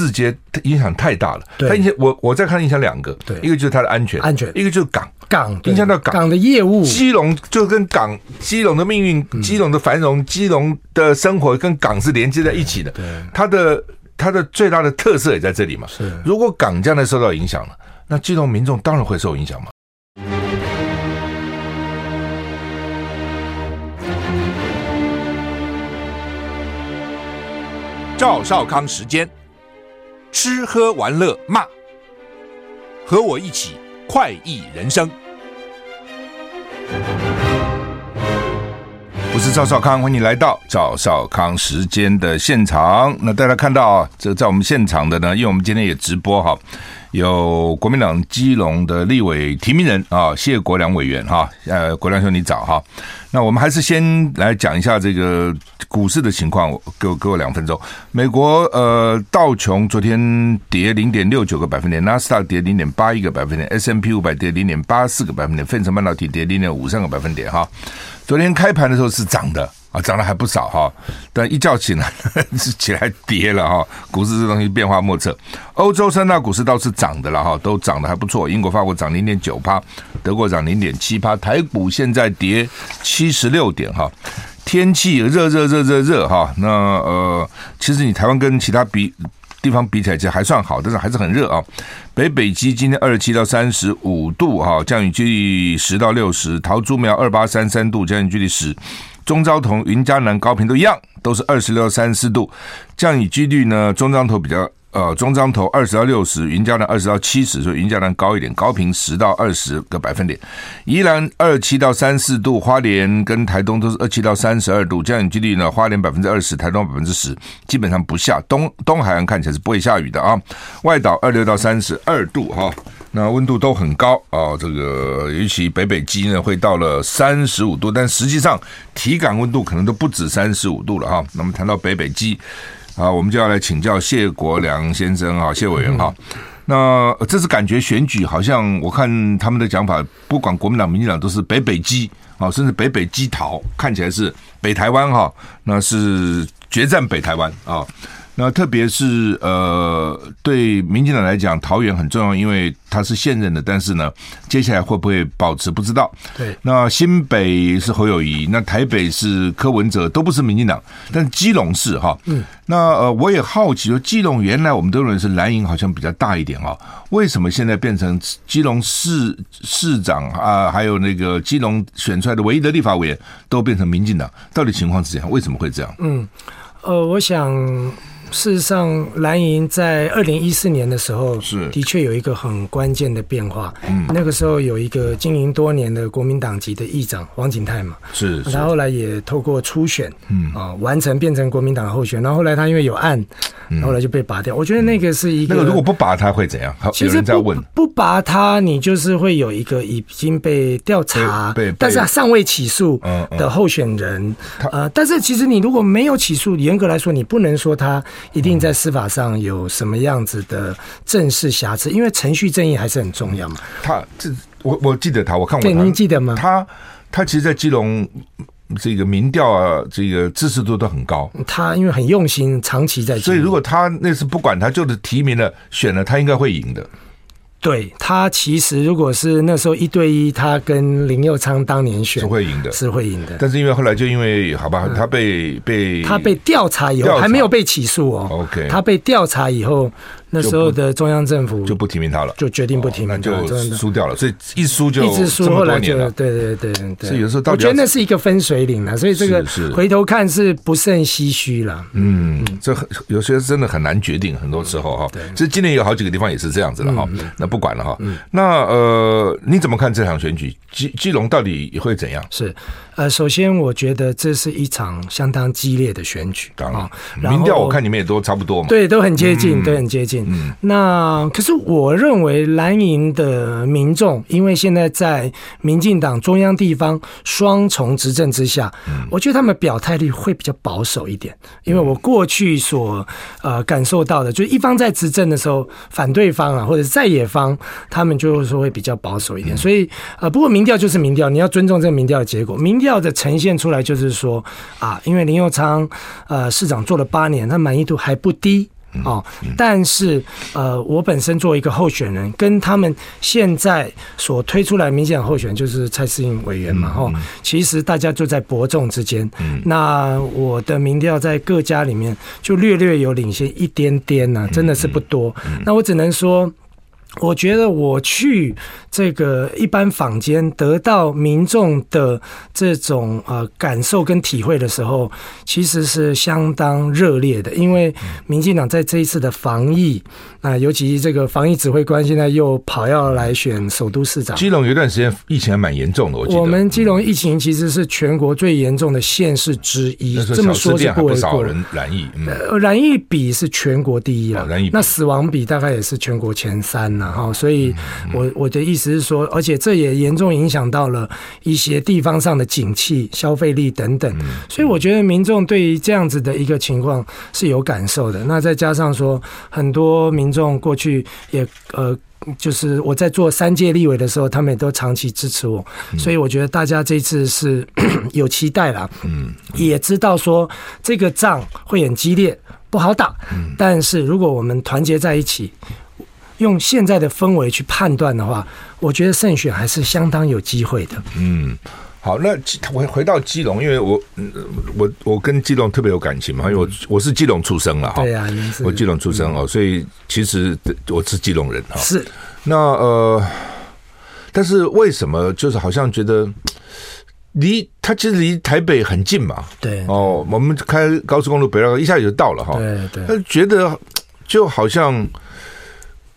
四接影响太大了。对，它影响我我再看影响两个，对，一个就是它的安全，安全，一个就是港。港影响到港。港的业务，基隆就跟港基隆的命运、基隆的繁荣、基隆的生活跟港是连接在一起的。对，它的它的最大的特色也在这里嘛。是，如果港将来受到影响了，那基隆民众当然会受影响嘛。赵少康时间，吃喝玩乐骂，和我一起快意人生。我是赵少康，欢迎来到赵少康时间的现场。那大家看到啊，这在我们现场的呢，因为我们今天也直播哈，有国民党基隆的立委提名人啊，谢国梁委员哈，呃，国梁兄你早哈。那我们还是先来讲一下这个股市的情况，给我给我两分钟。美国呃道琼昨天跌零点六九个百分点，纳斯达跌零点八一个百分点，S M P 五百跌零点八四个百分点，费城半导体跌零点五三个百分点哈。昨天开盘的时候是涨的啊，涨了还不少哈，但一觉醒来是起来跌了哈。股市这东西变化莫测，欧洲三大股市倒是涨的了哈，都涨得还不错。英国、法国涨零点九趴，德国涨零点七趴，台股现在跌七十六点哈。天气热热热热热哈，那呃，其实你台湾跟其他比地方比起来，其实还算好，但是还是很热啊。北北极今天二十七到三十五度哈，降雨距离十到六十。桃竹苗二八三三度，降雨距离十。中彰投、云嘉南、高频都一样，都是二十六到三十四度，降雨几率呢，中彰投比较。呃，中彰投二十到六十，云嘉南二十到七十，所以云嘉南高一点，高频十到二十个百分点。宜兰二七到三四度，花莲跟台东都是二七到三十二度，降雨几率呢，花莲百分之二十，台东百分之十，基本上不下。东东海岸看起来是不会下雨的啊。外岛二六到三十二度哈，那温度都很高啊。这个尤其北北基呢，会到了三十五度，但实际上体感温度可能都不止三十五度了哈。那么谈到北北基。啊，我们就要来请教谢国良先生啊，谢委员哈。那这次感觉选举好像我看他们的讲法，不管国民党、民进党都是北北基啊，甚至北北基桃，看起来是北台湾哈，那是决战北台湾啊。那特别是呃，对民进党来讲，桃园很重要，因为他是现任的。但是呢，接下来会不会保持不知道。对，那新北是侯友谊，那台北是柯文哲，都不是民进党，但基隆是哈。嗯，那呃，我也好奇说，基隆原来我们都认为是蓝营好像比较大一点哈，为什么现在变成基隆市市长啊，还有那个基隆选出来的唯一的立法委员都变成民进党？到底情况是怎样？为什么会这样？嗯，呃，我想。事实上，蓝营在二零一四年的时候，是的确有一个很关键的变化。嗯，那个时候有一个经营多年的国民党籍的议长王景泰嘛，是，他后来也透过初选，嗯啊，完成变成国民党的候选。然后后来他因为有案，后来就被拔掉。我觉得那个是一个，那个如果不拔他会怎样？其实不不拔他，你就是会有一个已经被调查，但是他尚未起诉的候选人。呃，但是其实你如果没有起诉，严格来说，你不能说他。一定在司法上有什么样子的正式瑕疵，因为程序正义还是很重要嘛。他这我我记得他，我看过他，对，您记得吗？他他其实，在基隆这个民调啊，这个支持度都很高。他因为很用心，长期在，所以如果他那次不管他，就是提名了选了，他应该会赢的。对，他其实如果是那时候一对一，他跟林佑昌当年选是会赢的，是会赢的。但是因为后来就因为好吧，他被、嗯、被他被调查以后还没有被起诉哦。OK，他被调查以后。那时候的中央政府就不提名他了，就决定不提名，就输掉了。所以一输就一直输，后来就对对对对。所以有时候到底我觉得那是一个分水岭了，所以这个回头看是不胜唏嘘了。嗯，这有些真的很难决定，很多时候哈。对，其实今年有好几个地方也是这样子了哈。那不管了哈。那呃，你怎么看这场选举？基基隆到底会怎样？是。呃，首先我觉得这是一场相当激烈的选举啊。民调我看你们也都差不多嘛，对，都很接近，都很接近。嗯，那可是我认为蓝营的民众，因为现在在民进党中央地方双重执政之下，我觉得他们表态力会比较保守一点。因为我过去所呃感受到的，就是一方在执政的时候，反对方啊或者在野方，他们就是说会比较保守一点。所以呃，不过民调就是民调，你要尊重这个民调的结果。民调。的呈现出来就是说啊，因为林佑昌呃市长做了八年，他满意度还不低哦，但是呃，我本身作为一个候选人，跟他们现在所推出来的民进党候选人就是蔡适应委员嘛，哈，其实大家就在伯仲之间。那我的民调在各家里面就略略有领先一点点呢，真的是不多。那我只能说。我觉得我去这个一般坊间得到民众的这种呃感受跟体会的时候，其实是相当热烈的。因为民进党在这一次的防疫啊，尤其这个防疫指挥官现在又跑要来选首都市长。基隆有一段时间疫情还蛮严重的，我记得。我们基隆疫情其实是全国最严重的县市之一，这么说是不为过。人染疫，呃，染疫比是全国第一了，那死亡比大概也是全国前三。然后，所以我我的意思是说，而且这也严重影响到了一些地方上的景气、消费力等等。所以我觉得民众对于这样子的一个情况是有感受的。那再加上说，很多民众过去也呃，就是我在做三届立委的时候，他们也都长期支持我。所以我觉得大家这次是 有期待了，嗯，也知道说这个仗会很激烈，不好打。但是如果我们团结在一起。用现在的氛围去判断的话，我觉得胜选还是相当有机会的。嗯，好，那回回到基隆，因为我我我跟基隆特别有感情嘛，因为我我是基隆出生了哈。对呀，我基隆出生哦，所以其实我是基隆人哈。是。那呃，但是为什么就是好像觉得离他其实离台北很近嘛？对。哦，我们开高速公路北绕一下就到了哈。对对。他觉得就好像。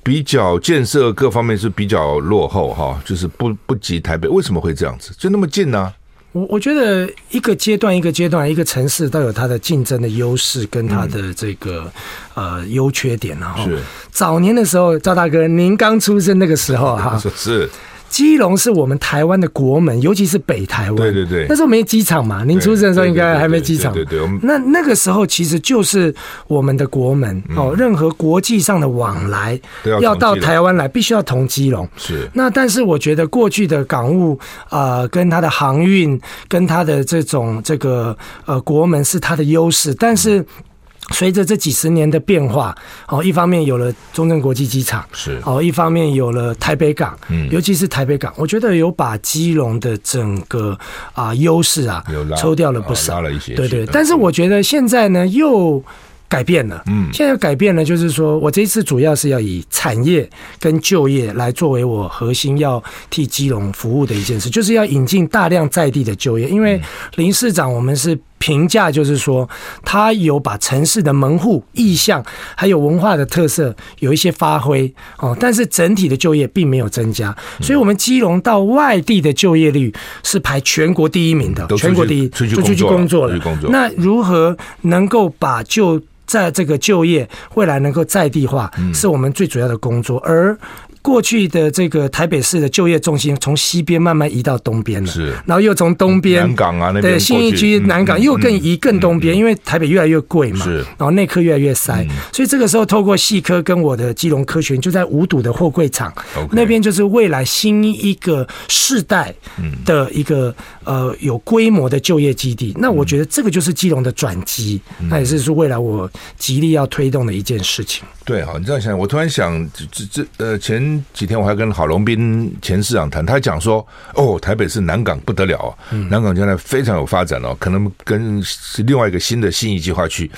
比较建设各方面是比较落后哈，就是不不及台北，为什么会这样子？就那么近呢、啊？我我觉得一个阶段一个阶段，一个城市都有它的竞争的优势跟它的这个、嗯、呃优缺点，然后是早年的时候，赵大哥您刚出生那个时候哈，是。基隆是我们台湾的国门，尤其是北台湾。对对对，那时候没机场嘛，您出生的时候应该还没机场。对对对，那那个时候其实就是我们的国门哦，任何国际上的往来要到台湾来，必须要同基隆。是。那但是我觉得过去的港务啊，跟它的航运，跟它的这种这个呃国门是它的优势，但是。随着这几十年的变化，哦，一方面有了中正国际机场，是。哦，一方面有了台北港，嗯，尤其是台北港，我觉得有把基隆的整个啊优势啊抽掉了不少，拉了一些，对对。但是我觉得现在呢又改变了，嗯，现在改变了，就是说我这一次主要是要以产业跟就业来作为我核心要替基隆服务的一件事，就是要引进大量在地的就业，因为林市长我们是。评价就是说，他有把城市的门户意向，还有文化的特色有一些发挥哦，但是整体的就业并没有增加，所以，我们基隆到外地的就业率是排全国第一名的，全国第一，就出去工作了。那如何能够把就在这个就业未来能够在地化，是我们最主要的工作，而。过去的这个台北市的就业重心从西边慢慢移到东边了，是，然后又从东边南港啊，那边对新义区南港又更移更东边，因为台北越来越贵嘛，是，然后内科越来越塞，所以这个时候透过细科跟我的基隆科学园就在五堵的货柜厂，那边就是未来新一个世代的一个呃有规模的就业基地，那我觉得这个就是基隆的转机，那也是说未来我极力要推动的一件事情。对，好，你这样想，我突然想，这这呃前。几天我还跟郝龙斌前市长谈，他讲说：“哦，台北市南港不得了啊，南港将来非常有发展哦，可能跟是另外一个新的信义计划区。”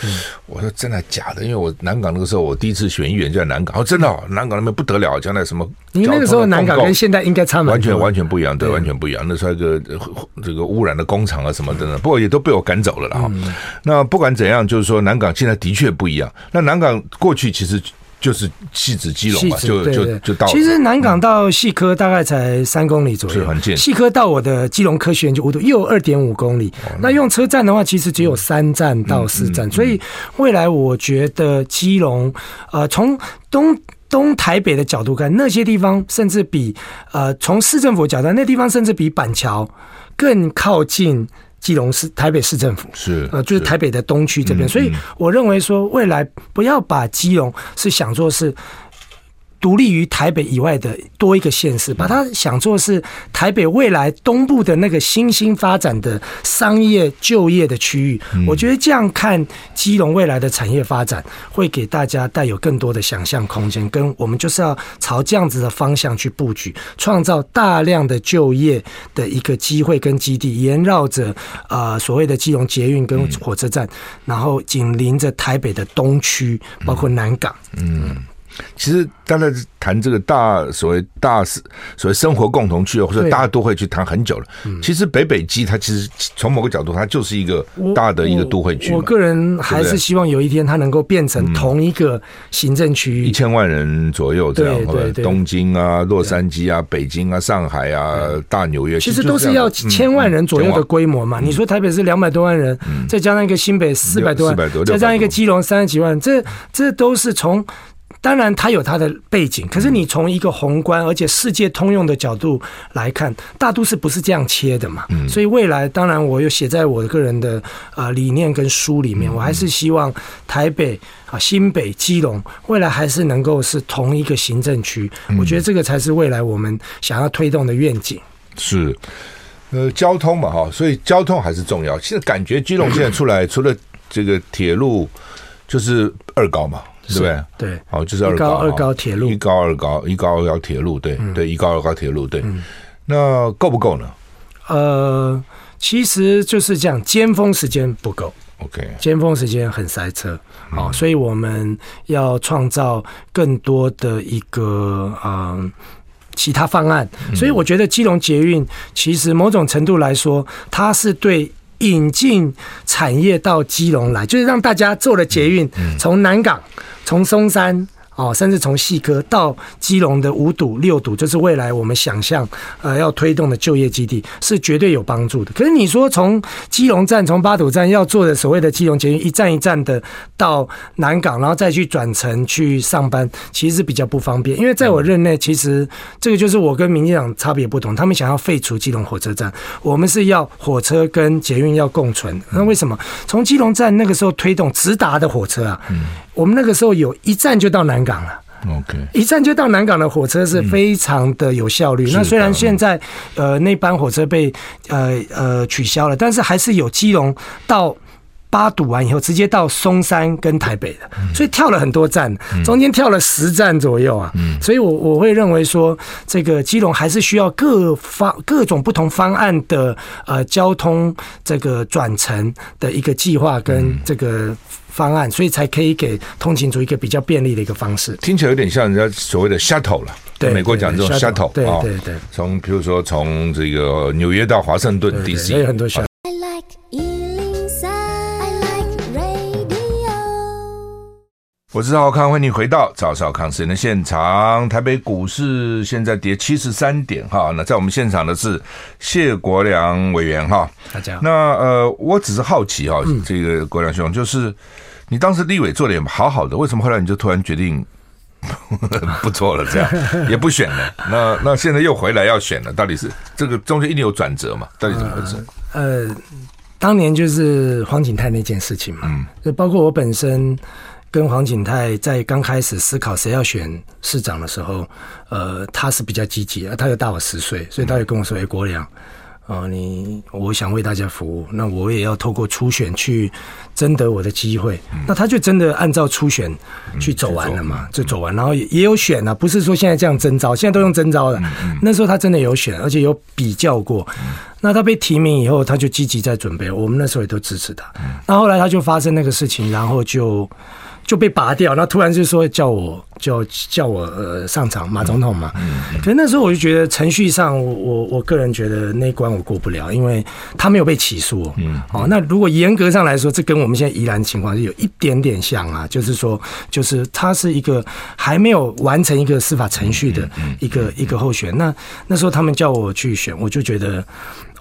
我说：“真的假的？因为我南港那个时候我第一次选议员就在南港，哦，真的，哦南港那边不得了，将来什么？你那个时候南港跟现在应该差完全完全不一样，对，完全不一样。那时候一个这个污染的工厂啊什么的呢，不过也都被我赶走了了哈。那不管怎样，就是说南港现在的确不一样。那南港过去其实。就是汐止基隆嘛，就就就到。其实南港到细科大概才三公里左右，是很近。细科到我的基隆科学园就五度，又有二点五公里。那用车站的话，其实只有三站到四站。所以未来我觉得基隆，呃，从东东台北的角度看，那些地方甚至比呃，从市政府角度，那地方甚至比板桥更靠近。基隆市、台北市政府是呃，就是台北的东区这边，所以我认为说，未来不要把基隆是想做是独立于台北以外的多一个县市，把它想做是台北未来东部的那个新兴发展的商业就业的区域。我觉得这样看基隆未来的产业发展，会给大家带有更多的想象空间。跟我们就是要朝这样子的方向去布局，创造大量的就业的一个机会跟基地，沿绕着呃所谓的基隆捷运跟火车站，然后紧邻着台北的东区，包括南港。嗯。其实，大家谈这个大所谓大所谓生活共同区，或者大家都会去谈很久了。其实北北基它其实从某个角度，它就是一个大的一个都会区。我个人还是希望有一天它能够变成同一个行政区域，一千万人左右这样。对对，东京啊，洛杉矶啊，北京啊，上海啊，大纽约，其实都是要千万人左右的规模嘛。你说台北是两百多万人，再加上一个新北四百多万，再加上一个基隆三十几万，这这都是从。当然，它有它的背景，可是你从一个宏观而且世界通用的角度来看，大都市不是这样切的嘛。所以未来，当然我又写在我个人的呃理念跟书里面，我还是希望台北啊、新北、基隆未来还是能够是同一个行政区。我觉得这个才是未来我们想要推动的愿景。是，呃，交通嘛，哈，所以交通还是重要。现在感觉基隆现在出来，除了这个铁路，就是二高嘛。对不对？对，好，就是二高二高铁路，一高二高，一高二高铁路，对对，一高二高铁路，对。那够不够呢？呃，其实就是这样，尖峰时间不够，OK，尖峰时间很塞车，好，所以我们要创造更多的一个嗯其他方案。所以我觉得基隆捷运其实某种程度来说，它是对。引进产业到基隆来，就是让大家坐了捷运，从南港，从松山。哦，甚至从细科到基隆的五堵、六堵，这是未来我们想象呃要推动的就业基地，是绝对有帮助的。可是你说从基隆站、从八堵站要做的所谓的基隆捷运，一站一站的到南港，然后再去转乘去上班，其实是比较不方便。因为在我任内，其实这个就是我跟民进党差别不同，他们想要废除基隆火车站，我们是要火车跟捷运要共存。那为什么？从基隆站那个时候推动直达的火车啊？我们那个时候有一站就到南港了，OK，一站就到南港的火车是非常的有效率。那虽然现在呃那班火车被呃呃取消了，但是还是有基隆到八堵完以后直接到松山跟台北的，所以跳了很多站，中间跳了十站左右啊。所以我我会认为说，这个基隆还是需要各方各种不同方案的呃交通这个转乘的一个计划跟这个。方案，所以才可以给通勤族一个比较便利的一个方式。听起来有点像人家所谓的 shuttle 了，对，美国讲这种 shuttle，对对对。从比如说从这个纽约到华盛顿 DC，也有很多 shuttle。我是赵少康，欢迎你回到赵少康时间的现场。台北股市现在跌七十三点哈，那在我们现场的是谢国良委员哈。大家好。那呃，我只是好奇哈，这个国良兄，就是你当时立委做的也好好的，为什么后来你就突然决定 不做了？这样也不选了？那那现在又回来要选了？到底是这个中间一定有转折嘛？到底怎么回事？呃，呃，当年就是黄景泰那件事情嘛，嗯，就包括我本身。跟黄景泰在刚开始思考谁要选市长的时候，呃，他是比较积极，他又大我十岁，所以他就跟我说：“哎，国梁，哦，你我想为大家服务，那我也要透过初选去争得我的机会。”那他就真的按照初选去走完了嘛，就走完，然后也也有选啊，不是说现在这样征招，现在都用征召的。那时候他真的有选，而且有比较过。那他被提名以后，他就积极在准备，我们那时候也都支持他。那后来他就发生那个事情，然后就。就被拔掉，那突然就说叫我叫叫我呃上场马总统嘛。可是那时候我就觉得程序上我我我个人觉得那关我过不了，因为他没有被起诉。嗯，哦，那如果严格上来说，这跟我们现在宜兰情况是有一点点像啊，就是说，就是他是一个还没有完成一个司法程序的一个一个候选。那那时候他们叫我去选，我就觉得。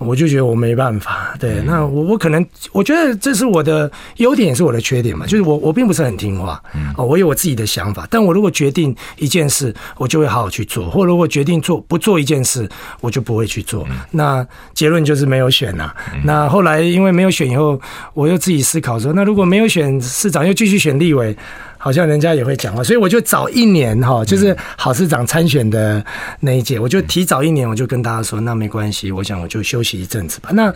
我就觉得我没办法，对，那我我可能我觉得这是我的优点，也是我的缺点嘛，就是我我并不是很听话，哦，我有我自己的想法，但我如果决定一件事，我就会好好去做，或如果决定做不做一件事，我就不会去做。那结论就是没有选呐。那后来因为没有选以后，我又自己思考说，那如果没有选市长，又继续选立委。好像人家也会讲话，所以我就早一年哈，就是郝市长参选的那一届，我就提早一年，我就跟大家说，那没关系，我想我就休息一阵子吧。那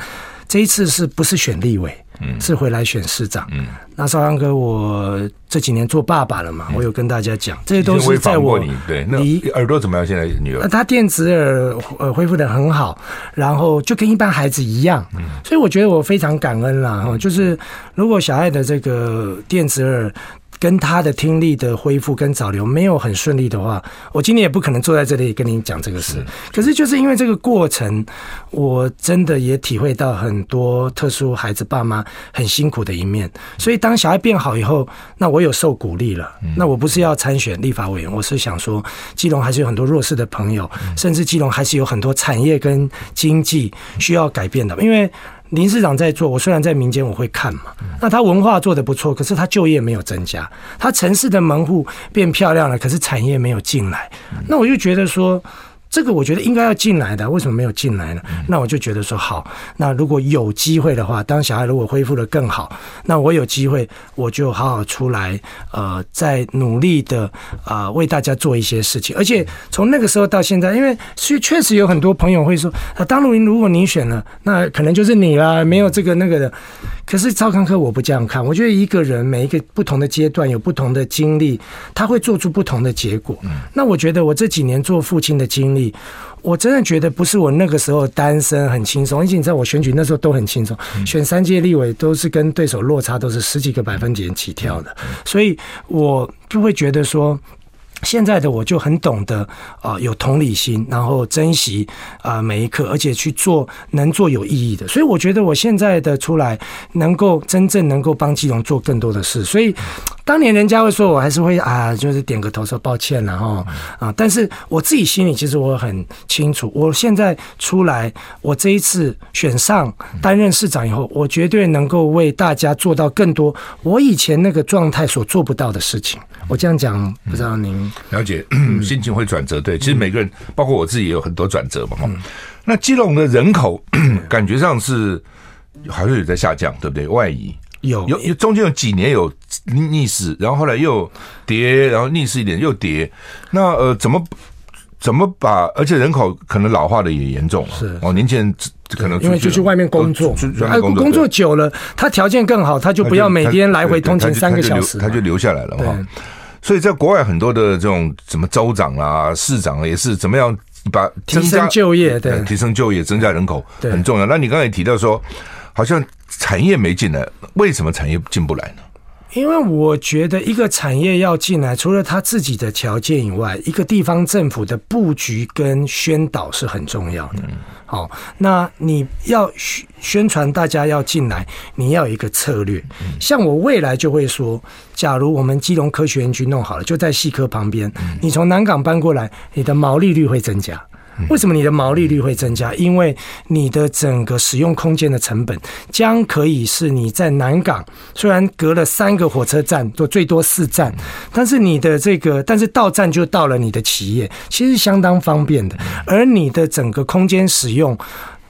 这一次是不是选立委？嗯，是回来选市长。嗯，那少康哥，我这几年做爸爸了嘛，我有跟大家讲，这些都是在我对那耳朵怎么样？现在女儿？她电子耳呃恢复的很好，然后就跟一般孩子一样。嗯，所以我觉得我非常感恩啦。哈，就是如果小爱的这个电子耳。跟他的听力的恢复跟早流没有很顺利的话，我今天也不可能坐在这里跟你讲这个事。可是就是因为这个过程，我真的也体会到很多特殊孩子爸妈很辛苦的一面。所以当小孩变好以后，那我有受鼓励了。那我不是要参选立法委员，我是想说，基隆还是有很多弱势的朋友，甚至基隆还是有很多产业跟经济需要改变的，因为。林市长在做，我虽然在民间我会看嘛，那他文化做得不错，可是他就业没有增加，他城市的门户变漂亮了，可是产业没有进来，那我就觉得说。这个我觉得应该要进来的，为什么没有进来呢？那我就觉得说好，那如果有机会的话，当小孩如果恢复的更好，那我有机会我就好好出来，呃，再努力的啊、呃、为大家做一些事情。而且从那个时候到现在，因为确确实有很多朋友会说啊，当录音如果你选了，那可能就是你啦，没有这个那个的。可是赵康科我不这样看，我觉得一个人每一个不同的阶段有不同的经历，他会做出不同的结果。那我觉得我这几年做父亲的经历。我真的觉得不是我那个时候单身很轻松，而且你知道我选举那时候都很轻松，选三届立委都是跟对手落差都是十几个百分点起跳的，所以我就会觉得说。现在的我就很懂得啊，有同理心，然后珍惜啊每一刻，而且去做能做有意义的。所以我觉得我现在的出来，能够真正能够帮基隆做更多的事。所以当年人家会说我还是会啊，就是点个头说抱歉，了哈啊，但是我自己心里其实我很清楚，我现在出来，我这一次选上担任市长以后，我绝对能够为大家做到更多我以前那个状态所做不到的事情。我这样讲，不知道您了解，心情会转折。对，其实每个人，包括我自己，也有很多转折嘛。哈，那基隆的人口 感觉上是好像有在下降，对不对？外移有有有，中间有几年有逆势，然后后来又跌，然后逆势一点又跌。那呃，怎么怎么把？而且人口可能老化的也严重了。是哦，年轻人可能因为就去外面工作，哎，工作久了，他条件更好，他就不要每天来回通勤三个小时，他就留下来了哈。所以在国外很多的这种什么州长啊、市长也是怎么样把提升就业，对，提升就业、增加人口很重要。那你刚才也提到说，好像产业没进来，为什么产业进不来呢？因为我觉得一个产业要进来，除了他自己的条件以外，一个地方政府的布局跟宣导是很重要的。好，那你要宣宣传大家要进来，你要有一个策略。像我未来就会说，假如我们基隆科学园区弄好了，就在细科旁边，你从南港搬过来，你的毛利率会增加。为什么你的毛利率会增加？因为你的整个使用空间的成本将可以是你在南港，虽然隔了三个火车站，都最多四站，但是你的这个，但是到站就到了你的企业，其实相当方便的。而你的整个空间使用，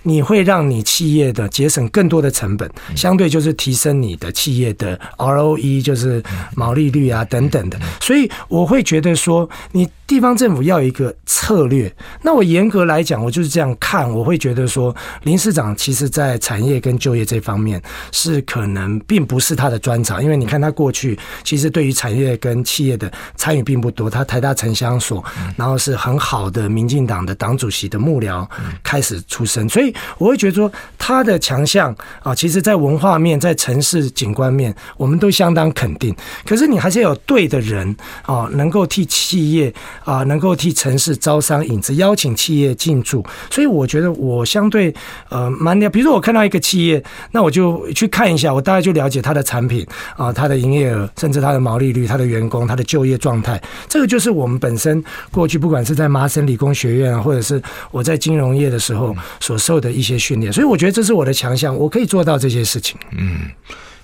你会让你企业的节省更多的成本，相对就是提升你的企业的 ROE，就是毛利率啊等等的。所以我会觉得说你。地方政府要一个策略，那我严格来讲，我就是这样看，我会觉得说，林市长其实在产业跟就业这方面是可能并不是他的专长，因为你看他过去其实对于产业跟企业的参与并不多，他台大城乡所，然后是很好的民进党的党主席的幕僚开始出身，所以我会觉得说他的强项啊，其实在文化面，在城市景观面，我们都相当肯定。可是你还是要有对的人啊，能够替企业。啊，能够替城市招商引资，邀请企业进驻，所以我觉得我相对呃蛮了。比如说我看到一个企业，那我就去看一下，我大概就了解它的产品啊，它的营业额，甚至它的毛利率、它的员工、它的就业状态。这个就是我们本身过去不管是在麻省理工学院，或者是我在金融业的时候所受的一些训练。所以我觉得这是我的强项，我可以做到这些事情。嗯。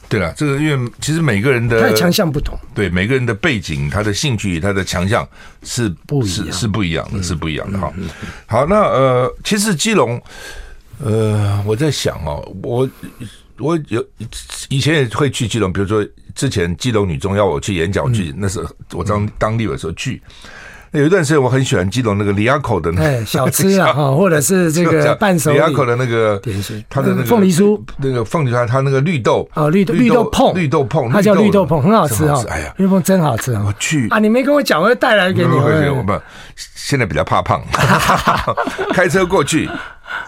对了，这个因为其实每个人的他的强项不同，对每个人的背景、他的兴趣、他的强项是不，是是不一样的，是不一样的哈。好，那呃，其实基隆，呃，我在想哦，我我有以前也会去基隆，比如说之前基隆女中要我去演讲去，那时候我当当地的时候去。有一段时间我很喜欢基隆那个李亚口的那个小吃啊，或者是这个伴手礼。李亚口的那个点心，它的那个凤梨酥，那个凤梨酥，它那个绿豆哦，绿豆绿豆碰，绿豆碰，它叫绿豆碰，很好吃哦。哎呀，绿豆碰真好吃啊！我去啊，你没跟我讲，我要带来给你。我们现在比较怕胖，开车过去。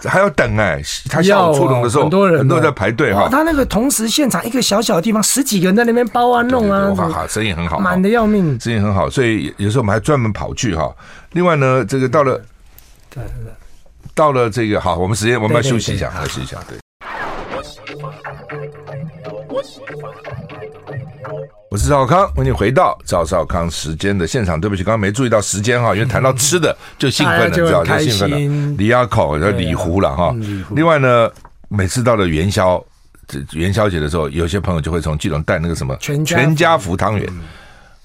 还要等哎，他下午出笼的时候，很多人很多人在排队哈。他那个同时现场一个小小的地方，十几个人在那边包啊弄啊，哇哈，生意很好，满的要命，生意很好。所以有时候我们还专门跑去哈。另外呢，这个到了，对到了这个好，我们时间我们要休息一下，休息一下，对。我是赵少康，欢迎回到赵少康时间的现场。对不起，刚刚没注意到时间哈，因为谈到吃的就兴奋了，知道就兴奋了。李鸭口叫李湖了哈。另外呢，每次到了元宵，元宵节的时候，有些朋友就会从基隆带那个什么全家福汤圆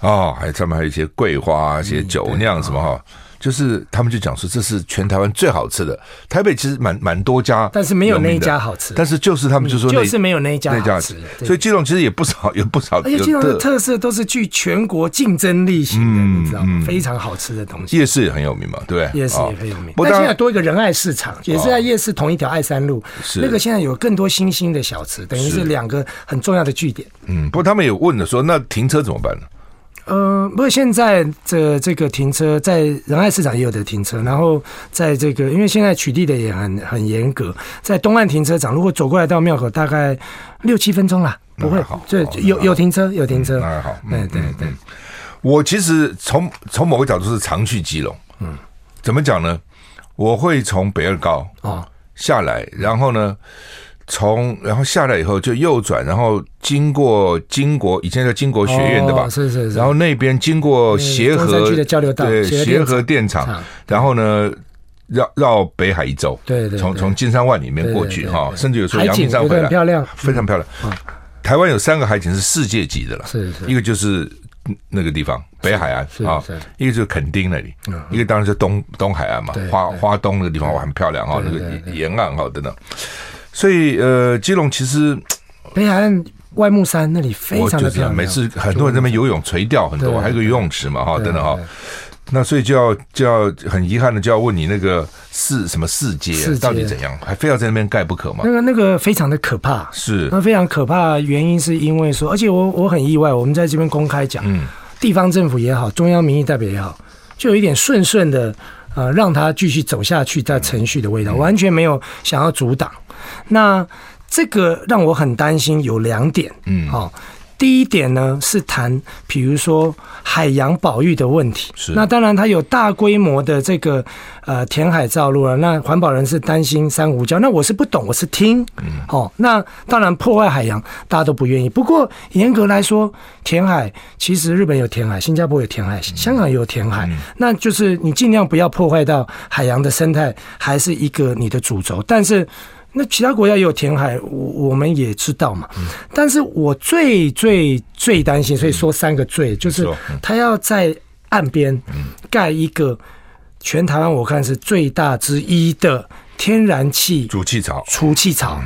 哦，还上面还有一些桂花、一些酒酿什么哈。就是他们就讲说，这是全台湾最好吃的。台北其实蛮蛮多家，但是没有那一家好吃。但是就是他们就说，就是没有那一家好吃。所以基隆其实也不少，有不少。而且基隆的特色都是具全国竞争力型的，你知道吗？非常好吃的东西。夜市也很有名嘛，对不对？夜市也很有名。但现在多一个仁爱市场，也是在夜市同一条爱山路。是那个现在有更多新兴的小吃，等于是两个很重要的据点。嗯，不过他们也问了说，那停车怎么办呢？呃，不过现在的这个停车在仁爱市场也有的停车，然后在这个因为现在取缔的也很很严格，在东岸停车场，如果走过来到庙口，大概六七分钟啦，不会好，对，有有停车有停车，那还好，对对对。我其实从从某个角度是常去基隆，嗯，怎么讲呢？我会从北二高啊下来，然后呢。从然后下来以后就右转，然后经过金国以前叫金国学院对吧？是是是。然后那边经过协和的交流道，对协和电厂，然后呢绕绕北海一周，对对，从从金山万里面过去哈，甚至有时候阳明山回来，漂亮，非常漂亮。台湾有三个海景是世界级的了，是是，一个就是那个地方北海岸啊，一个就是垦丁那里，一个当然是东东海岸嘛，花花东那个地方哇很漂亮哈，那个沿岸哈等等。所以，呃，基隆其实北海岸外木山那里非常的漂亮，每次很多人在那边游泳垂钓很多，还有个游泳池嘛，哈，等等哈。那所以就要就要很遗憾的就要问你那个四什么四街到底怎样，还非要在那边盖不可吗？那个那个非常的可怕，是。那非常可怕，原因是因为说，而且我我很意外，我们在这边公开讲，嗯，地方政府也好，中央民意代表也好，就有一点顺顺的呃，让他继续走下去，在程序的味道，完全没有想要阻挡。那这个让我很担心，有两点，嗯，好。第一点呢是谈，比如说海洋保育的问题。是。那当然，它有大规模的这个呃填海造陆了。那环保人士担心珊瑚礁。那我是不懂，我是听。嗯。好，那当然破坏海洋，大家都不愿意。不过严格来说，填海其实日本有填海，新加坡有填海，香港也有填海。嗯。那就是你尽量不要破坏到海洋的生态，还是一个你的主轴。但是。那其他国家也有填海，我我们也知道嘛。但是我最最最担心，所以说三个最，就是他要在岸边盖一个全台湾我看是最大之一的天然气储气槽。储气槽。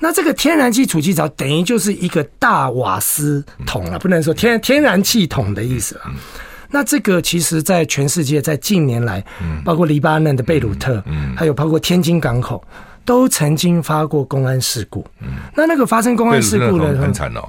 那这个天然气储气槽等于就是一个大瓦斯桶了，不能说天天然气桶的意思啊。那这个其实，在全世界，在近年来，包括黎巴嫩的贝鲁特，还有包括天津港口。都曾经发过公安事故，嗯，那那个发生公安事故的很惨哦，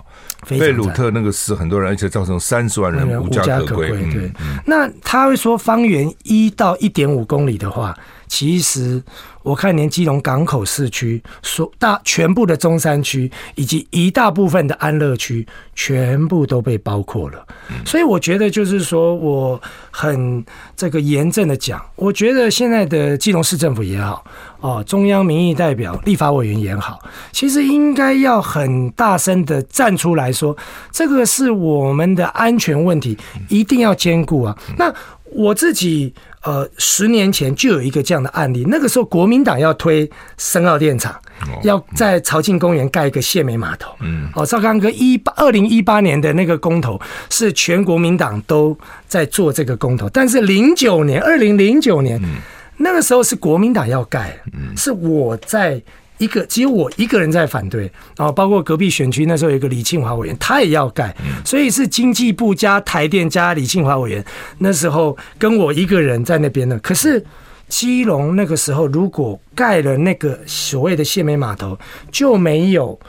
贝鲁特那个死很多人，而且造成三十万人无家可归。对，那他会说方圆一到一点五公里的话，其实。我看连基隆港口市区所大全部的中山区以及一大部分的安乐区全部都被包括了，所以我觉得就是说，我很这个严正的讲，我觉得现在的基隆市政府也好，哦，中央民意代表、立法委员也好，其实应该要很大声的站出来说，这个是我们的安全问题，一定要兼顾啊。那我自己。呃，十年前就有一个这样的案例，那个时候国民党要推深澳电厂，要在朝庆公园盖一个卸煤码头。嗯，哦，赵刚哥一八二零一八年的那个公投是全国民党都在做这个公投，但是零九年，二零零九年，那个时候是国民党要盖，是我在一个只有我一个人在反对，然后包括隔壁选区那时候有一个李庆华委员，他也要盖，所以是经济部加台电加李庆华委员，那时候跟我一个人在那边呢。可是基隆那个时候如果盖了那个所谓的谢美码头，就没有。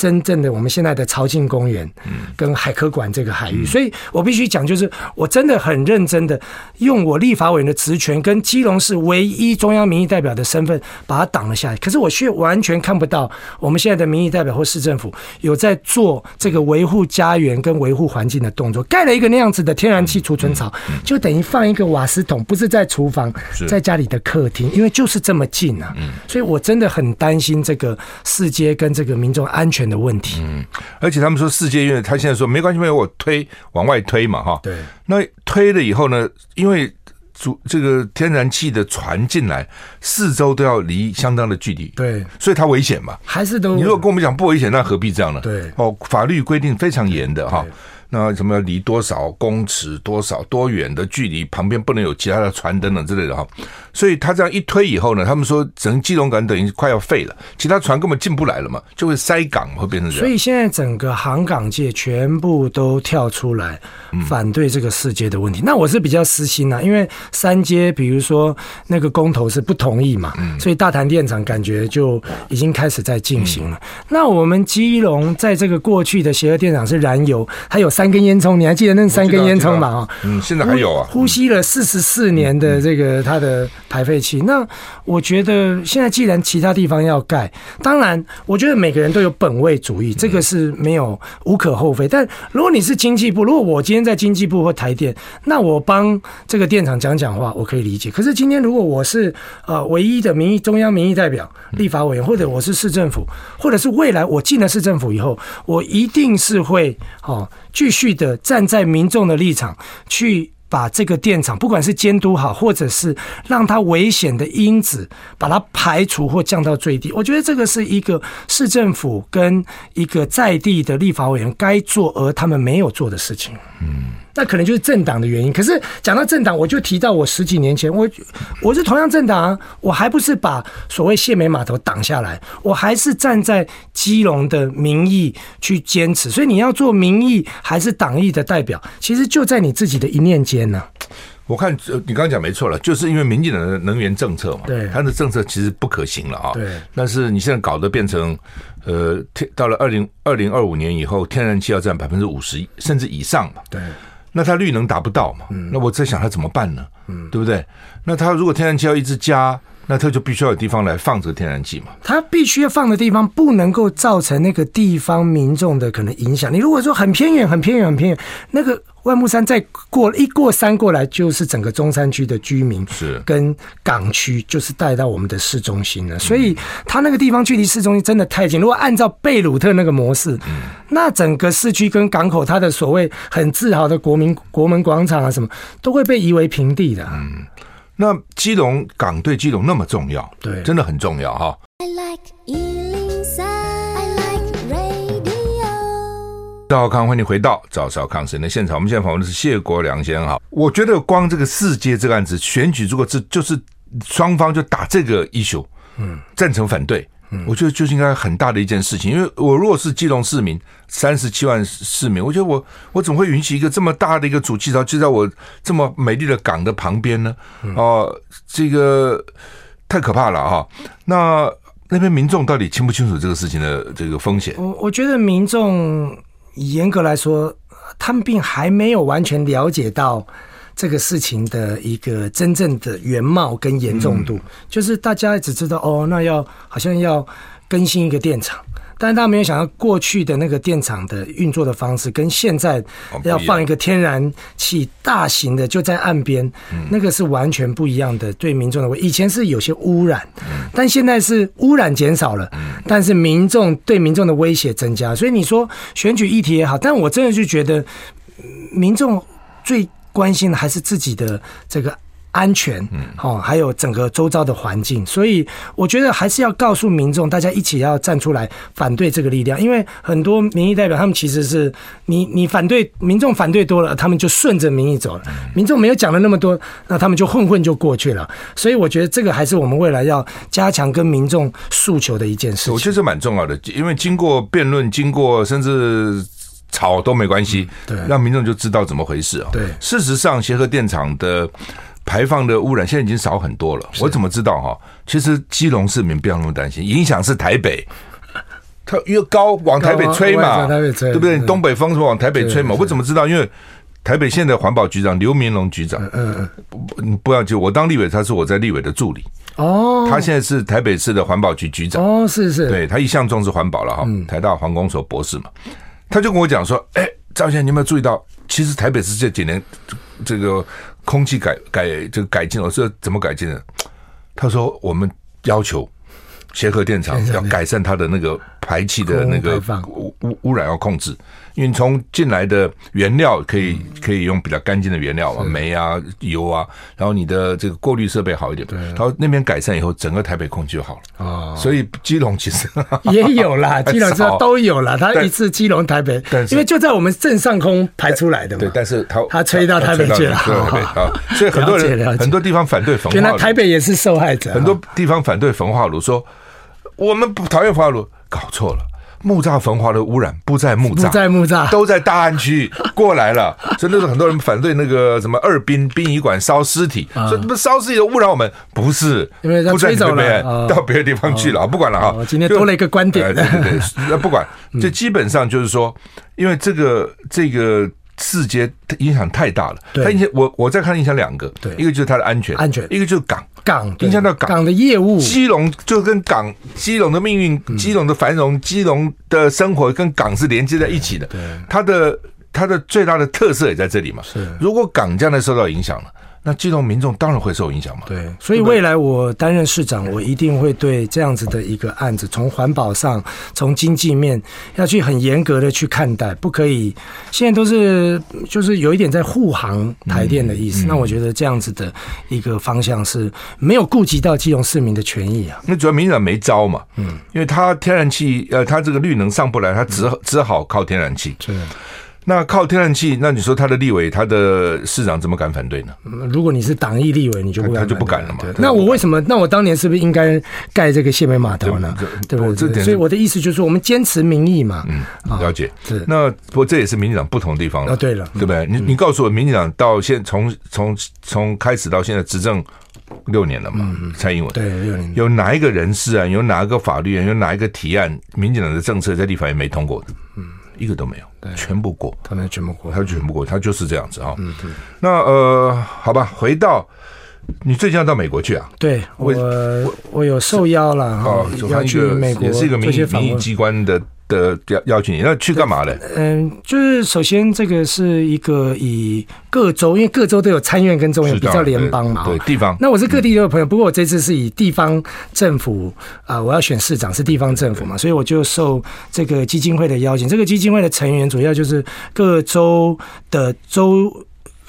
真正的我们现在的朝庆公园，跟海科馆这个海域，所以我必须讲，就是我真的很认真的用我立法委员的职权，跟基隆市唯一中央民意代表的身份把它挡了下来。可是我却完全看不到我们现在的民意代表或市政府有在做这个维护家园跟维护环境的动作。盖了一个那样子的天然气储存槽，就等于放一个瓦斯桶，不是在厨房，在家里的客厅，因为就是这么近啊。所以我真的很担心这个世界跟这个民众安全的问题，嗯，而且他们说世界，因为他现在说没关系，没有我推往外推嘛，哈，对，那推了以后呢，因为主这个天然气的船进来，四周都要离相当的距离，对，所以它危险嘛，还是都，你如果跟我们讲不危险，那何必这样呢？对，哦，法律规定非常严的哈。那什么离多少公尺、多少多远的距离，旁边不能有其他的船等等之类的哈。所以他这样一推以后呢，他们说整个基隆港等于快要废了，其他船根本进不来了嘛，就会塞港，会变成这样。所以现在整个航港界全部都跳出来反对这个世界的问题。那我是比较私心啊，因为三阶，比如说那个公投是不同意嘛，所以大潭电厂感觉就已经开始在进行了。那我们基隆在这个过去的协和电厂是燃油，还有。三根烟囱，你还记得那三根烟囱吗？啊，嗯，现在还有啊，呼吸了四十四年的这个它的排废气。那我觉得现在既然其他地方要盖，当然我觉得每个人都有本位主义，这个是没有无可厚非。但如果你是经济部，如果我今天在经济部或台电，那我帮这个电厂讲讲话，我可以理解。可是今天如果我是呃唯一的民意中央民意代表、立法委员，或者我是市政府，或者是未来我进了市政府以后，我一定是会哦。继续的站在民众的立场，去把这个电厂，不管是监督好，或者是让它危险的因子把它排除或降到最低。我觉得这个是一个市政府跟一个在地的立法委员该做而他们没有做的事情。嗯。那可能就是政党的原因。可是讲到政党，我就提到我十几年前，我我是同样政党啊，我还不是把所谓谢美码头挡下来，我还是站在基隆的民意去坚持。所以你要做民意还是党意的代表，其实就在你自己的一念间呢。我看你刚刚讲没错了，就是因为民进党的能源政策嘛，对，他的政策其实不可行了啊。对，但是你现在搞得变成，呃，天到了二零二零二五年以后，天然气要占百分之五十甚至以上嘛。对。那它绿能达不到嘛？那我在想它怎么办呢？嗯，对不对？那它如果天然气要一直加，那它就必须要有地方来放这个天然气嘛。它必须要放的地方不能够造成那个地方民众的可能影响。你如果说很偏远、很偏远、很偏远，那个。万木山再过一过山过来，就是整个中山区的居民是跟港区，就是带到我们的市中心了。所以它那个地方距离市中心真的太近。如果按照贝鲁特那个模式，那整个市区跟港口，它的所谓很自豪的国民国门广场啊，什么都会被夷为平地的。嗯，那基隆港对基隆那么重要，对，真的很重要哈。赵少康，欢迎回到赵少康时间的现场。我们现在访问的是谢国良先生。好，我觉得光这个世界这个案子选举，如果是就是双方就打这个 issue，嗯，赞成反对，嗯，我觉得就是应该很大的一件事情。因为我如果是基隆市民，三十七万市民，我觉得我我怎么会允许一个这么大的一个主气槽就在我这么美丽的港的旁边呢？哦、呃，这个太可怕了哈。那那边民众到底清不清楚这个事情的这个风险？我我觉得民众。严格来说，他们并还没有完全了解到这个事情的一个真正的原貌跟严重度。就是大家只知道哦，那要好像要更新一个电厂，但是大家没有想到过去的那个电厂的运作的方式，跟现在要放一个天然气大型的就在岸边，那个是完全不一样的。对民众的，以前是有些污染，但现在是污染减少了。但是民众对民众的威胁增加，所以你说选举议题也好，但我真的就觉得，民众最关心的还是自己的这个安全，嗯，好，还有整个周遭的环境，所以我觉得还是要告诉民众，大家一起要站出来反对这个力量，因为很多民意代表他们其实是你你反对民众反对多了，他们就顺着民意走了，民众没有讲了那么多，那他们就混混就过去了，所以我觉得这个还是我们未来要加强跟民众诉求的一件事情。我觉得这蛮重要的，因为经过辩论，经过甚至吵都没关系，对，让民众就知道怎么回事啊。对，事实上协和电厂的。排放的污染现在已经少很多了。我怎么知道哈？其实基隆市民不要那么担心，影响是台北，它越高往台北吹嘛，对不对？东北风是往台北吹嘛。我怎么知道？因为台北县的环保局长刘明龙局长，嗯嗯，不不要紧，我当立委，他是我在立委的助理。哦，他现在是台北市的环保局局长。哦，是是，对他一向重视环保了哈。台大环工所博士嘛，他就跟我讲说：“哎，赵先生，你有没有注意到？其实台北市这几年这个。”空气改改这个改进了，我说怎么改进呢？他说我们要求协和电厂要改善它的那个排气的那个污污污染要控制。因为从进来的原料可以可以用比较干净的原料嘛，煤啊、油啊，然后你的这个过滤设备好一点，然后那边改善以后，整个台北空气就好了啊。所以基隆其实 也有啦，基隆这都有了。他一次基隆台北，因为就在我们正上空排出来的嘛。对，但是他他吹到台北去了，所以很多人很多地方反对焚化炉，原来台北也是受害者。很多地方反对焚化炉，说我们不讨厌焚化炉，搞错了。木栅焚化的污染不在木栅，不在木栅，都在大安区过来了。所以那时候很多人反对那个什么二殡殡仪馆烧尸体，说不烧尸体的污染我们，不是，因为他吹走了，到别的地方去了。不管了哈，今天多了一个观点。对对对，那不管，这基本上就是说，因为这个这个。世界影响太大了，它影响我，我在看影响两个，对，一个就是它的安全，安全，一个就是港，港影响到港。港的业务，基隆就跟港，基隆的命运，基隆的繁荣，基隆的生活跟港是连接在一起的，对，它的它的最大的特色也在这里嘛，是，如果港将来受到影响了。那基隆民众当然会受影响嘛。对，所以未来我担任市长，我一定会对这样子的一个案子，从环保上，从经济面，要去很严格的去看待，不可以现在都是就是有一点在护航台电的意思。那我觉得这样子的一个方向是没有顾及到基隆市民的权益啊。那主要民进党没招嘛，嗯，因为他天然气呃，他这个绿能上不来，他只只好靠天然气。是。那靠天然气，那你说他的立委、他的市长怎么敢反对呢？如果你是党意立委，你就不敢，他就不敢了嘛。那我为什么？那我当年是不是应该盖这个谢美码头呢？对不对？所以我的意思就是说，我们坚持民意嘛。嗯，了解。是。那不过这也是民进党不同的地方了。对了，对不对？你你告诉我，民进党到现从从从开始到现在执政六年了嘛？蔡英文对六年，有哪一个人事啊？有哪一个法律啊？有哪一个提案？民进党的政策在立法院没通过的？嗯。一个都没有，对，全部过，他们全部过，他全部过，他就是这样子啊。嗯，对。那呃，好吧，回到你最近要到美国去啊？对，我我，我有受邀了啊，要去美国，也是一个民民意机关的。的邀邀请你，那去干嘛呢？嗯，就是首先这个是一个以各州，因为各州都有参院跟众院，比较联邦嘛，对，对地方。那我是各地都有朋友，不过我这次是以地方政府啊，我要选市长是地方政府嘛，所以我就受这个基金会的邀请。这个基金会的成员主要就是各州的州。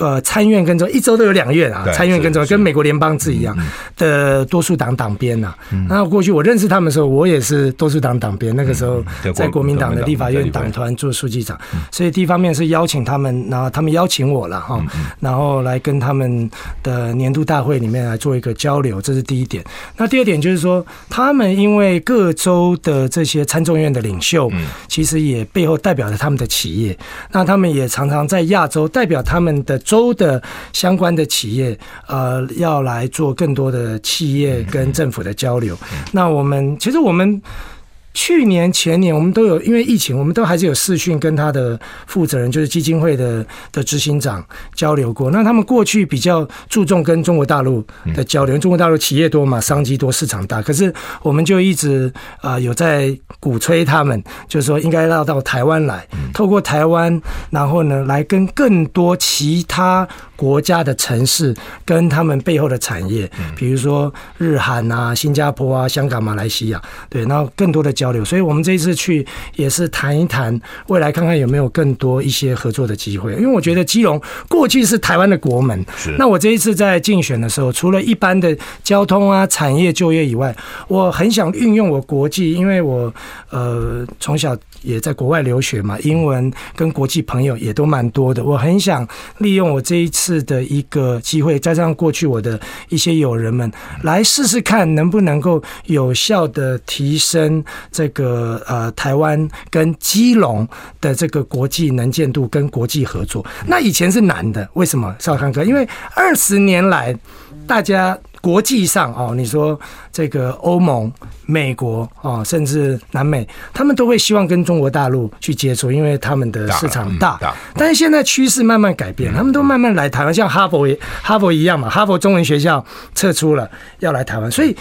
呃，参院跟州一周都有两院啊，参院跟州跟美国联邦制一样的多数党党鞭呐。那过去我认识他们的时候，我也是多数党党鞭，那个时候在国民党的立法院党团做书记长，所以第一方面是邀请他们，然后他们邀请我了哈，然后来跟他们的年度大会里面来做一个交流，这是第一点。那第二点就是说，他们因为各州的这些参众院的领袖，其实也背后代表着他们的企业，那他们也常常在亚洲代表他们的。州的相关的企业，呃，要来做更多的企业跟政府的交流。那我们其实我们。去年前年我们都有，因为疫情，我们都还是有视讯跟他的负责人，就是基金会的的执行长交流过。那他们过去比较注重跟中国大陆的交流，中国大陆企业多嘛，商机多，市场大。可是我们就一直啊有在鼓吹他们，就是说应该要到台湾来，透过台湾，然后呢来跟更多其他。国家的城市跟他们背后的产业，比如说日韩啊、新加坡啊、香港、马来西亚，对，然后更多的交流。所以我们这一次去也是谈一谈未来，看看有没有更多一些合作的机会。因为我觉得基隆过去是台湾的国门，是。那我这一次在竞选的时候，除了一般的交通啊、产业就业以外，我很想运用我国际，因为我呃从小也在国外留学嘛，英文跟国际朋友也都蛮多的。我很想利用我这一次的一个机会，加上过去我的一些友人们，来试试看能不能够有效的提升这个呃台湾跟基隆的这个国际能见度跟国际合作。那以前是难的，为什么？少康哥，因为二十年来大家。国际上哦，你说这个欧盟、美国哦，甚至南美，他们都会希望跟中国大陆去接触，因为他们的市场大。但是现在趋势慢慢改变，他们都慢慢来台湾，像哈佛哈佛一样嘛，哈佛中文学校撤出了，要来台湾，所以。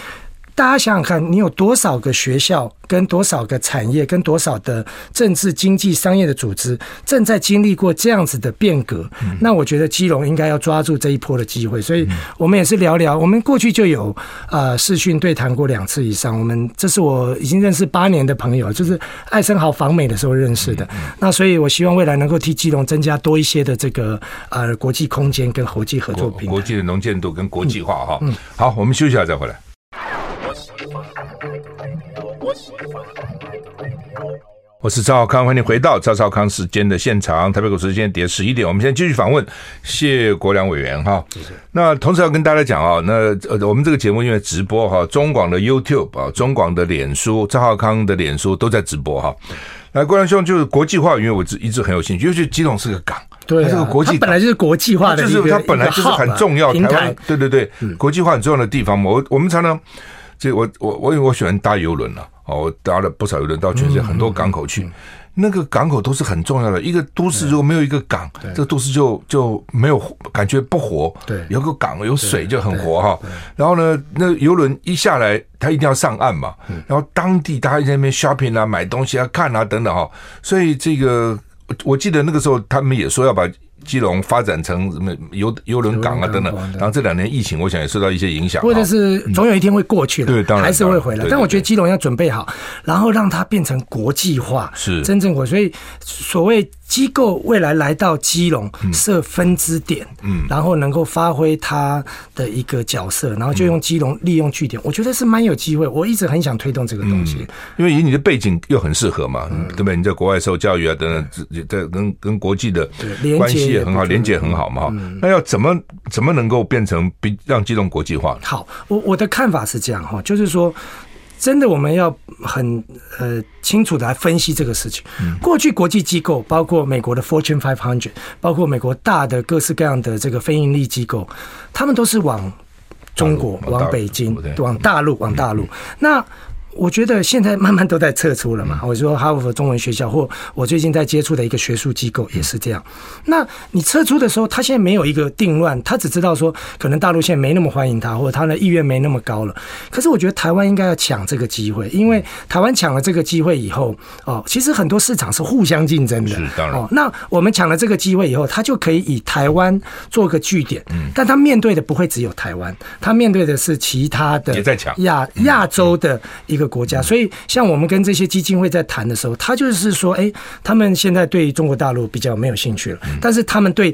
大家想想看，你有多少个学校，跟多少个产业，跟多少的政治、经济、商业的组织正在经历过这样子的变革？那我觉得基隆应该要抓住这一波的机会。所以我们也是聊聊，我们过去就有呃视讯对谈过两次以上。我们这是我已经认识八年的朋友，就是艾森豪访美的时候认识的。那所以我希望未来能够替基隆增加多一些的这个呃国际空间跟国际合作平台，国际的能见度跟国际化哈。嗯，好，我们休息一下再回来。我是赵少康，欢迎回到赵少康时间的现场。台北股市时间跌十一点，我们现在继续访问谢国良委员哈。那同时要跟大家讲啊，那呃，我们这个节目因为直播哈，中广的 YouTube 啊，中广的脸书，赵少康的脸书都在直播哈。来，国梁兄就是国际化，因为我一直很有兴趣，尤其基隆是个港，对、啊，它是个国际，本来就是国际化的，就是它本来就是很重要，台湾，对对对，国际化很重要的地方嘛。我我们常常。这我我我因为我喜欢搭游轮了哦，搭了不少游轮到全世界很多港口去，那个港口都是很重要的。一个都市如果没有一个港，这个都市就就没有感觉不活。对，有个港有水就很活哈。然后呢，那游轮一下来，它一定要上岸嘛。然后当地大家在那边 shopping 啊，买东西啊，看啊等等哈。所以这个我记得那个时候他们也说要把。基隆发展成什么游邮轮港啊等等，然后这两年疫情，我想也受到一些影响。或者是总有一天会过去的，对，当然还是会回来。但我觉得基隆要准备好，然后让它变成国际化，是真正国。所以所谓。机构未来来到基隆设分支点，嗯，然后能够发挥它的一个角色，然后就用基隆利用据点，我觉得是蛮有机会。我一直很想推动这个东西，因为以你的背景又很适合嘛，对不对？你在国外受教育啊，等等，这跟跟国际的关系也很好，连接很好嘛。那要怎么怎么能够变成比让基隆国际化？好，我我的看法是这样哈，就是说。真的，我们要很呃清楚的来分析这个事情。过去国际机构，包括美国的 Fortune Five Hundred，包括美国大的各式各样的这个非盈利机构，他们都是往中国、往北京、往大陆、往大陆。那我觉得现在慢慢都在撤出了嘛。我说哈佛中文学校，或我最近在接触的一个学术机构也是这样。那你撤出的时候，他现在没有一个定论，他只知道说可能大陆现在没那么欢迎他，或者他的意愿没那么高了。可是我觉得台湾应该要抢这个机会，因为台湾抢了这个机会以后，哦，其实很多市场是互相竞争的。是当然。哦，那我们抢了这个机会以后，他就可以以台湾做个据点。嗯。但他面对的不会只有台湾，他面对的是其他的也在抢亚亚洲的一个。个国家，所以像我们跟这些基金会在谈的时候，他就是说，哎，他们现在对中国大陆比较没有兴趣了，但是他们对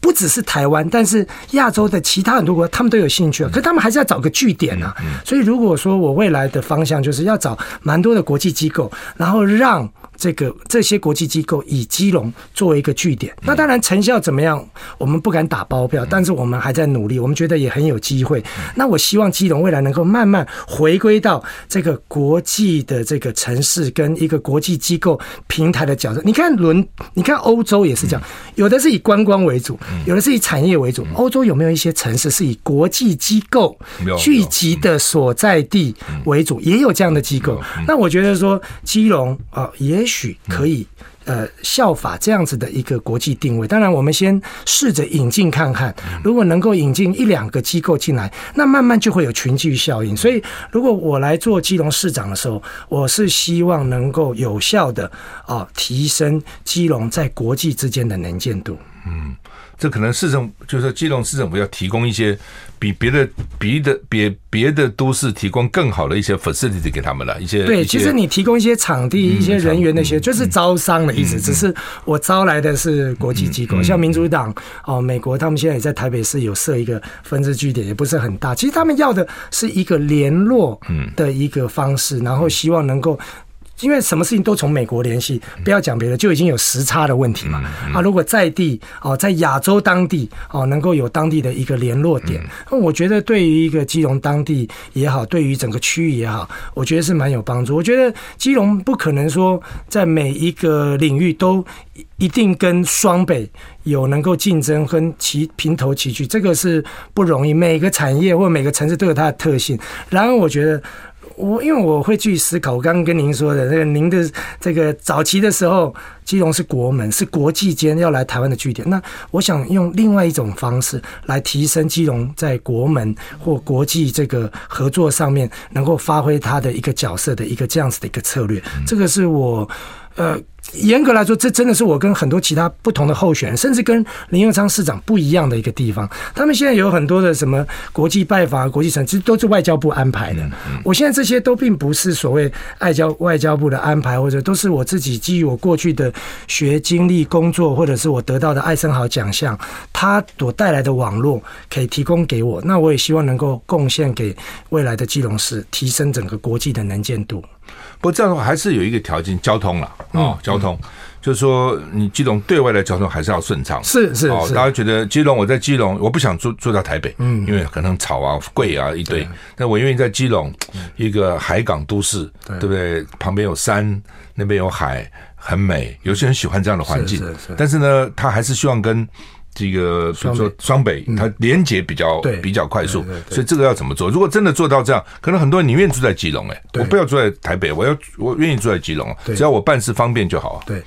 不只是台湾，但是亚洲的其他很多国家，他们都有兴趣，可他们还是要找个据点啊。所以如果说我未来的方向就是要找蛮多的国际机构，然后让。这个这些国际机构以基隆作为一个据点，那当然成效怎么样，我们不敢打包票，但是我们还在努力，我们觉得也很有机会。那我希望基隆未来能够慢慢回归到这个国际的这个城市跟一个国际机构平台的角色。你看伦，你看欧洲也是这样，有的是以观光为主，有的是以产业为主。欧洲有没有一些城市是以国际机构聚集的所在地为主？也有这样的机构。那我觉得说基隆啊，也许。许可以呃效法这样子的一个国际定位，当然我们先试着引进看看，如果能够引进一两个机构进来，那慢慢就会有群聚效应。所以如果我来做基隆市长的时候，我是希望能够有效的啊提升基隆在国际之间的能见度。嗯，这可能市政就是说基隆市政府要提供一些比别的别的别别的都市提供更好的一些 facility 给他们了，一些对，其实你提供一些场地、一些人员那些，就是招商的意思。只是我招来的是国际机构，像民主党哦，美国他们现在也在台北市有设一个分支据点，也不是很大。其实他们要的是一个联络的一个方式，然后希望能够。因为什么事情都从美国联系，不要讲别的，就已经有时差的问题嘛。啊，如果在地哦，在亚洲当地哦，能够有当地的一个联络点，那我觉得对于一个基隆当地也好，对于整个区域也好，我觉得是蛮有帮助。我觉得基隆不可能说在每一个领域都一定跟双北有能够竞争跟齐平头齐聚，这个是不容易。每个产业或每个城市都有它的特性。然而，我觉得。我因为我会去思考，我刚刚跟您说的那个，您的这个早期的时候，基隆是国门，是国际间要来台湾的据点。那我想用另外一种方式来提升基隆在国门或国际这个合作上面能够发挥它的一个角色的一个这样子的一个策略。这个是我呃。严格来说，这真的是我跟很多其他不同的候选人，甚至跟林佑昌市长不一样的一个地方。他们现在有很多的什么国际拜访、国际城，其实都是外交部安排的。我现在这些都并不是所谓外交外交部的安排，或者都是我自己基于我过去的学经历、工作，或者是我得到的艾森豪奖项，他所带来的网络可以提供给我。那我也希望能够贡献给未来的基隆市，提升整个国际的能见度。不过这样的话还是有一个条件，交通了啊、哦，交通，就是说你基隆对外的交通还是要顺畅。是是哦，大家觉得基隆，我在基隆，我不想住住到台北，嗯，因为可能吵啊、贵啊一堆。那我愿意在基隆，一个海港都市，对不对？旁边有山，那边有海，很美。有些人喜欢这样的环境，是是。但是呢，他还是希望跟。这个比如说双北，它连接比较比较快速，所以这个要怎么做？如果真的做到这样，可能很多人宁愿住在基隆，哎，我不要住在台北，我要我愿意住在基隆，只要我办事方便就好。对。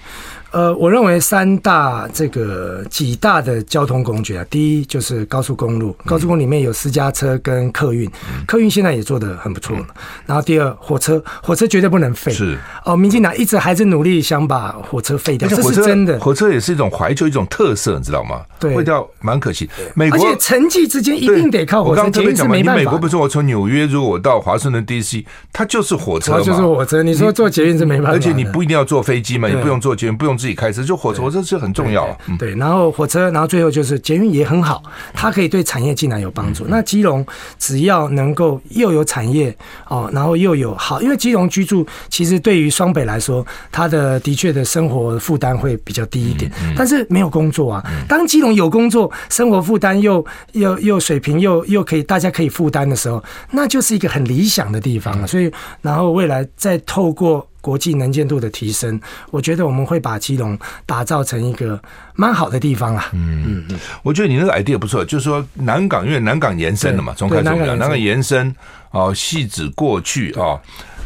呃，我认为三大这个几大的交通工具啊，第一就是高速公路，高速公路里面有私家车跟客运，客运现在也做得很不错了。然后第二，火车，火车绝对不能废。是哦，民进党一直还是努力想把火车废掉，这是真的。火车也是一种怀旧，一种特色，你知道吗？对，废掉蛮可惜。美国，而且城际之间一定得靠火车。我刚特别讲嘛，你美国不是我从纽约如果我到华盛顿 DC，它就是火车嘛，就是火车。你说坐捷运是没办法，而且你不一定要坐飞机嘛，你不用坐捷运，不用自己开车，就火车。火车是很重要，对，然后火车，然后最后就是捷运也很好，它可以对产业进来有帮助。那基隆只要能够又有产业哦，然后又有好，因为基隆居住其实对于双北来说，它的的确的生活负担会比较低一点，但是没有工作啊。当基隆有工作，生活负担又又又水平又又可以大家可以负担的时候，那就是一个很理想的地方了。所以，然后未来再透过。国际能见度的提升，我觉得我们会把基隆打造成一个蛮好的地方啊。嗯嗯嗯，我觉得你那个 idea 不错，就是说南港，因为南港延伸了嘛，从开始讲南港延伸哦，戏子过去啊。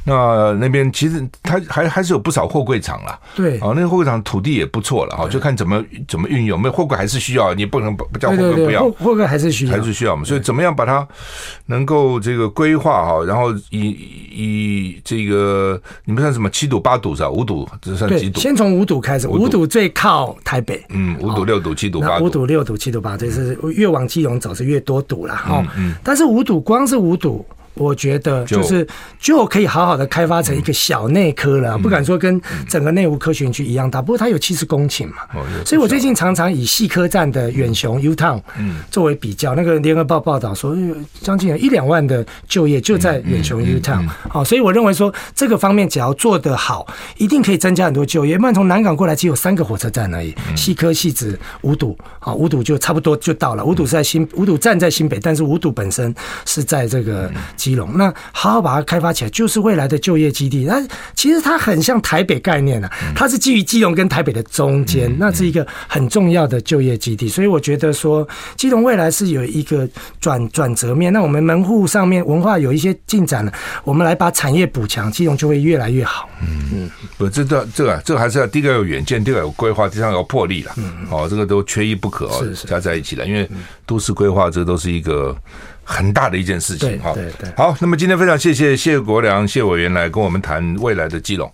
那那边其实它还还是有不少货柜场啦，对，啊，那个货柜场土地也不错了哈，就看怎么怎么运用。没有货柜还是需要，你不能不叫货柜不要，货柜还是需要，还是需要嘛。所以怎么样把它能够这个规划哈，然后以以这个你们算什么七堵八堵是吧？五堵这算几堵？先从五堵开始，五堵最靠台北，嗯，五堵六堵七堵八堵，五堵六堵七堵八，这是越往基隆走是越多堵了哈。嗯，但是五堵光是五堵。我觉得就是就可以好好的开发成一个小内科了，不敢说跟整个内湖科学园区一样大，不过它有七十公顷嘛，所以我最近常常以细科站的远雄 U Town 作为比较，那个联合报报道说，将近有一两万的就业就在远雄 U Town，好，所以我认为说这个方面只要做得好，一定可以增加很多就业。不然从南港过来只有三个火车站而已，细科、细子、五堵，好，五堵就差不多就到了。五堵是在新五堵站在新北，但是五堵本身是在这个。基隆，那好好把它开发起来，就是未来的就业基地。那其实它很像台北概念啊，它是基于基隆跟台北的中间，那是一个很重要的就业基地。所以我觉得说，基隆未来是有一个转转折面。那我们门户上面文化有一些进展了，我们来把产业补强，基隆就会越来越好。嗯嗯，不，这个这个这个还是要第一个有远见，第二个有规划，第三个有魄力了。嗯，哦，这个都缺一不可哦，是是加在一起的，因为都市规划这都是一个。很大的一件事情，哈，对对，好，那么今天非常谢谢谢国良谢委员来跟我们谈未来的基隆。